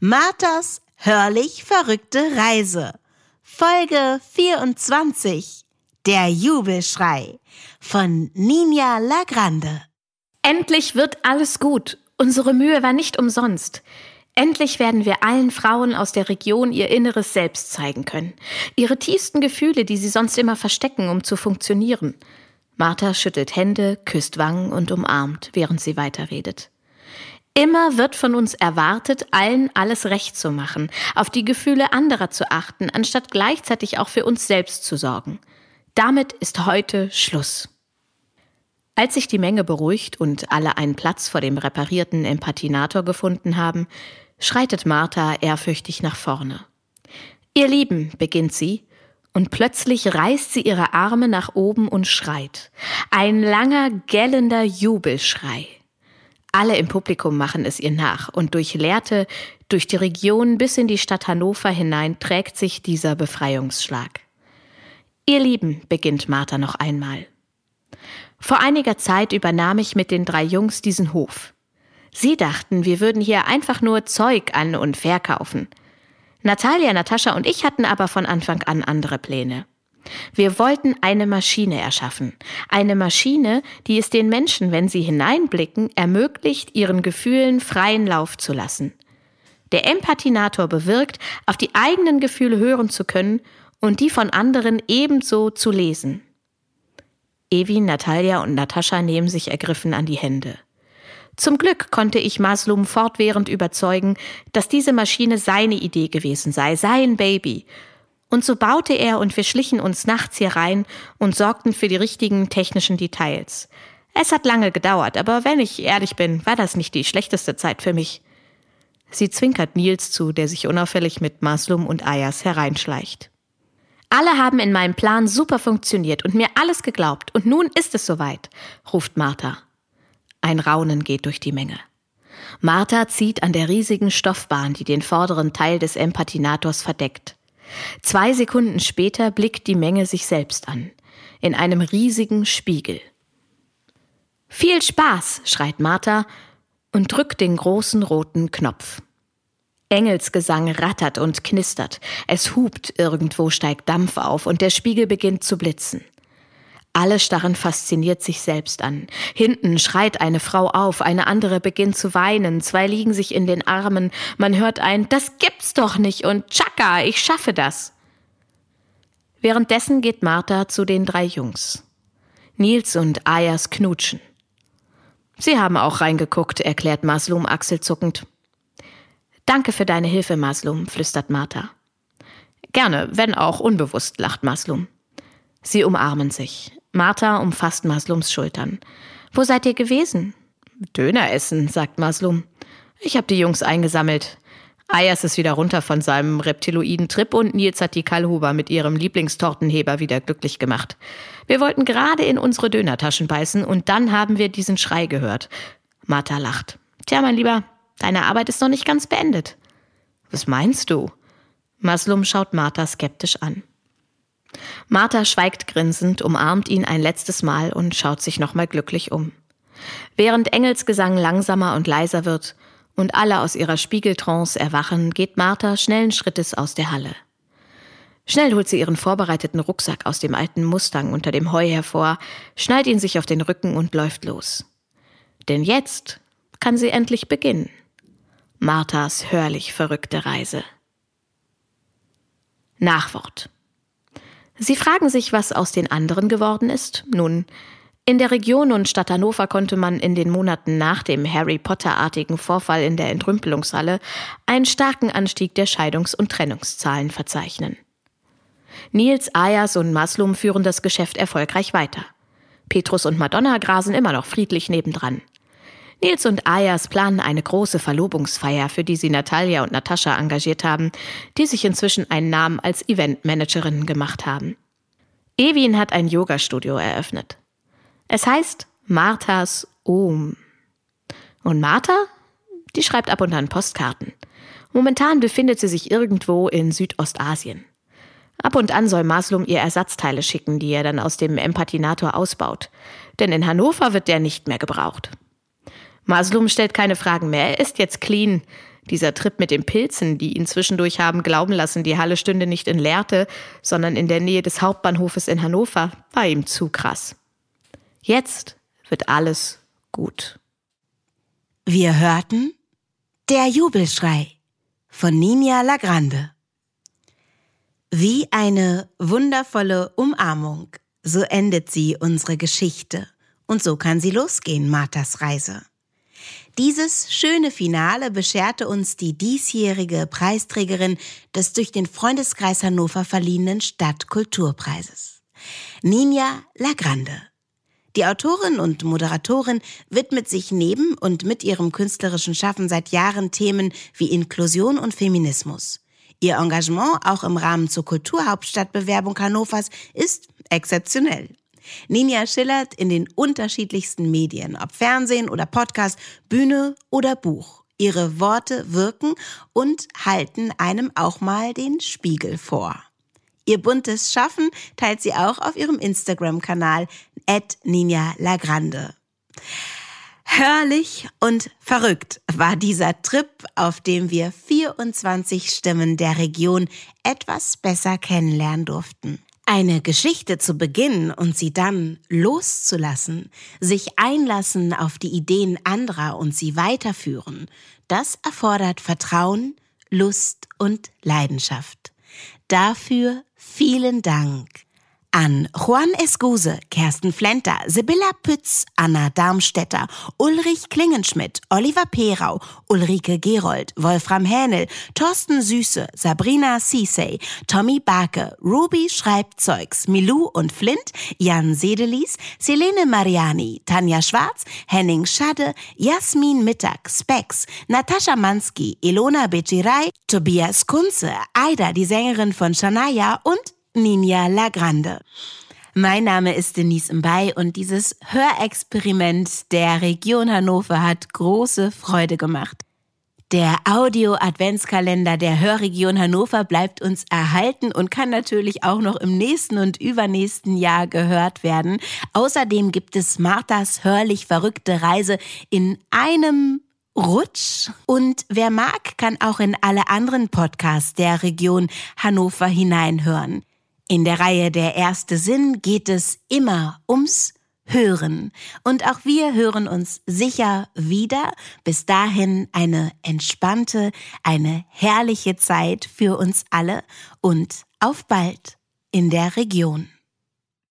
Marthas hörlich verrückte Reise. Folge 24. Der Jubelschrei von Ninja Lagrande. Endlich wird alles gut. Unsere Mühe war nicht umsonst. Endlich werden wir allen Frauen aus der Region ihr inneres Selbst zeigen können. Ihre tiefsten Gefühle, die sie sonst immer verstecken, um zu funktionieren. Martha schüttelt Hände, küsst Wangen und umarmt, während sie weiterredet. Immer wird von uns erwartet, allen alles recht zu machen, auf die Gefühle anderer zu achten, anstatt gleichzeitig auch für uns selbst zu sorgen. Damit ist heute Schluss. Als sich die Menge beruhigt und alle einen Platz vor dem reparierten Empathinator gefunden haben, schreitet Martha ehrfürchtig nach vorne. Ihr Lieben, beginnt sie, und plötzlich reißt sie ihre Arme nach oben und schreit. Ein langer, gellender Jubelschrei. Alle im Publikum machen es ihr nach und durch Lehrte, durch die Region bis in die Stadt Hannover hinein trägt sich dieser Befreiungsschlag. Ihr Lieben, beginnt Martha noch einmal. Vor einiger Zeit übernahm ich mit den drei Jungs diesen Hof. Sie dachten, wir würden hier einfach nur Zeug an und verkaufen. Natalia, Natascha und ich hatten aber von Anfang an andere Pläne. Wir wollten eine Maschine erschaffen. Eine Maschine, die es den Menschen, wenn sie hineinblicken, ermöglicht, ihren Gefühlen freien Lauf zu lassen. Der Empathinator bewirkt, auf die eigenen Gefühle hören zu können und die von anderen ebenso zu lesen. Evi, Natalia und Natascha nehmen sich ergriffen an die Hände. Zum Glück konnte ich Maslum fortwährend überzeugen, dass diese Maschine seine Idee gewesen sei, sein Baby, und so baute er und wir schlichen uns nachts hier rein und sorgten für die richtigen technischen Details. Es hat lange gedauert, aber wenn ich ehrlich bin, war das nicht die schlechteste Zeit für mich. Sie zwinkert Nils zu, der sich unauffällig mit Maslum und Ayas hereinschleicht. Alle haben in meinem Plan super funktioniert und mir alles geglaubt, und nun ist es soweit, ruft Martha. Ein Raunen geht durch die Menge. Martha zieht an der riesigen Stoffbahn, die den vorderen Teil des Empathinators verdeckt. Zwei Sekunden später blickt die Menge sich selbst an, in einem riesigen Spiegel. Viel Spaß, schreit Martha und drückt den großen roten Knopf. Engelsgesang rattert und knistert, es hupt, irgendwo steigt Dampf auf und der Spiegel beginnt zu blitzen. Alle starren fasziniert sich selbst an. Hinten schreit eine Frau auf, eine andere beginnt zu weinen, zwei liegen sich in den Armen, man hört ein Das gibt's doch nicht und Chaka, ich schaffe das. Währenddessen geht Martha zu den drei Jungs. Nils und Ayas knutschen. Sie haben auch reingeguckt, erklärt Maslum achselzuckend. Danke für deine Hilfe, Maslum, flüstert Martha. Gerne, wenn auch unbewusst, lacht Maslum. Sie umarmen sich. Martha umfasst Maslums Schultern. Wo seid ihr gewesen? Döner essen, sagt Maslum. Ich habe die Jungs eingesammelt. Ayas ist wieder runter von seinem reptiloiden Trip und Nils hat die Kallhuber mit ihrem Lieblingstortenheber wieder glücklich gemacht. Wir wollten gerade in unsere Dönertaschen beißen und dann haben wir diesen Schrei gehört. Martha lacht. Tja, mein Lieber, deine Arbeit ist noch nicht ganz beendet. Was meinst du? Maslum schaut Martha skeptisch an. Martha schweigt grinsend, umarmt ihn ein letztes Mal und schaut sich nochmal glücklich um. Während Engelsgesang langsamer und leiser wird und alle aus ihrer Spiegeltrance erwachen, geht Martha schnellen Schrittes aus der Halle. Schnell holt sie ihren vorbereiteten Rucksack aus dem alten Mustang unter dem Heu hervor, schnallt ihn sich auf den Rücken und läuft los. Denn jetzt kann sie endlich beginnen. Marthas hörlich verrückte Reise. Nachwort. Sie fragen sich, was aus den anderen geworden ist? Nun, in der Region und Stadt Hannover konnte man in den Monaten nach dem Harry Potter-artigen Vorfall in der Entrümpelungshalle einen starken Anstieg der Scheidungs- und Trennungszahlen verzeichnen. Nils, Ayas und Maslum führen das Geschäft erfolgreich weiter. Petrus und Madonna grasen immer noch friedlich nebendran. Nils und Ayas planen eine große Verlobungsfeier, für die sie Natalia und Natascha engagiert haben, die sich inzwischen einen Namen als Eventmanagerinnen gemacht haben. Evin hat ein Yoga-Studio eröffnet. Es heißt Marthas Ohm. Und Martha? Die schreibt ab und an Postkarten. Momentan befindet sie sich irgendwo in Südostasien. Ab und an soll Maslum ihr Ersatzteile schicken, die er dann aus dem Empathinator ausbaut. Denn in Hannover wird der nicht mehr gebraucht. Maslum stellt keine Fragen mehr. Er ist jetzt clean. Dieser Trip mit den Pilzen, die ihn zwischendurch haben glauben lassen, die Halle stünde nicht in Lehrte, sondern in der Nähe des Hauptbahnhofes in Hannover, war ihm zu krass. Jetzt wird alles gut. Wir hörten Der Jubelschrei von Ninja Lagrande. Wie eine wundervolle Umarmung, so endet sie unsere Geschichte. Und so kann sie losgehen, Marthas Reise. Dieses schöne Finale bescherte uns die diesjährige Preisträgerin des durch den Freundeskreis Hannover verliehenen Stadtkulturpreises. Ninja Lagrande. Die Autorin und Moderatorin widmet sich neben und mit ihrem künstlerischen Schaffen seit Jahren Themen wie Inklusion und Feminismus. Ihr Engagement auch im Rahmen zur Kulturhauptstadtbewerbung Hannovers ist exzeptionell. Ninja schillert in den unterschiedlichsten Medien, ob Fernsehen oder Podcast, Bühne oder Buch. Ihre Worte wirken und halten einem auch mal den Spiegel vor. Ihr buntes Schaffen teilt sie auch auf ihrem Instagram-Kanal Ninja Lagrande. Hörlich und verrückt war dieser Trip, auf dem wir 24 Stimmen der Region etwas besser kennenlernen durften. Eine Geschichte zu beginnen und sie dann loszulassen, sich einlassen auf die Ideen anderer und sie weiterführen, das erfordert Vertrauen, Lust und Leidenschaft. Dafür vielen Dank an Juan Esguse, Kersten Flenter, Sibylla Pütz, Anna Darmstädter, Ulrich Klingenschmidt, Oliver Perau, Ulrike Gerold, Wolfram Hähnel, Thorsten Süße, Sabrina Cissey, Tommy Barke, Ruby Schreibzeugs, Milou und Flint, Jan Sedelis, Selene Mariani, Tanja Schwarz, Henning Schade, Jasmin Mittag, Spex, Natascha Mansky, Ilona Bejirai, Tobias Kunze, Aida, die Sängerin von Shania und Ninja Lagrande. Mein Name ist Denise Mbay und dieses Hörexperiment der Region Hannover hat große Freude gemacht. Der Audio-Adventskalender der Hörregion Hannover bleibt uns erhalten und kann natürlich auch noch im nächsten und übernächsten Jahr gehört werden. Außerdem gibt es Marthas hörlich verrückte Reise in einem Rutsch. Und wer mag, kann auch in alle anderen Podcasts der Region Hannover hineinhören. In der Reihe Der erste Sinn geht es immer ums Hören. Und auch wir hören uns sicher wieder. Bis dahin eine entspannte, eine herrliche Zeit für uns alle und auf bald in der Region.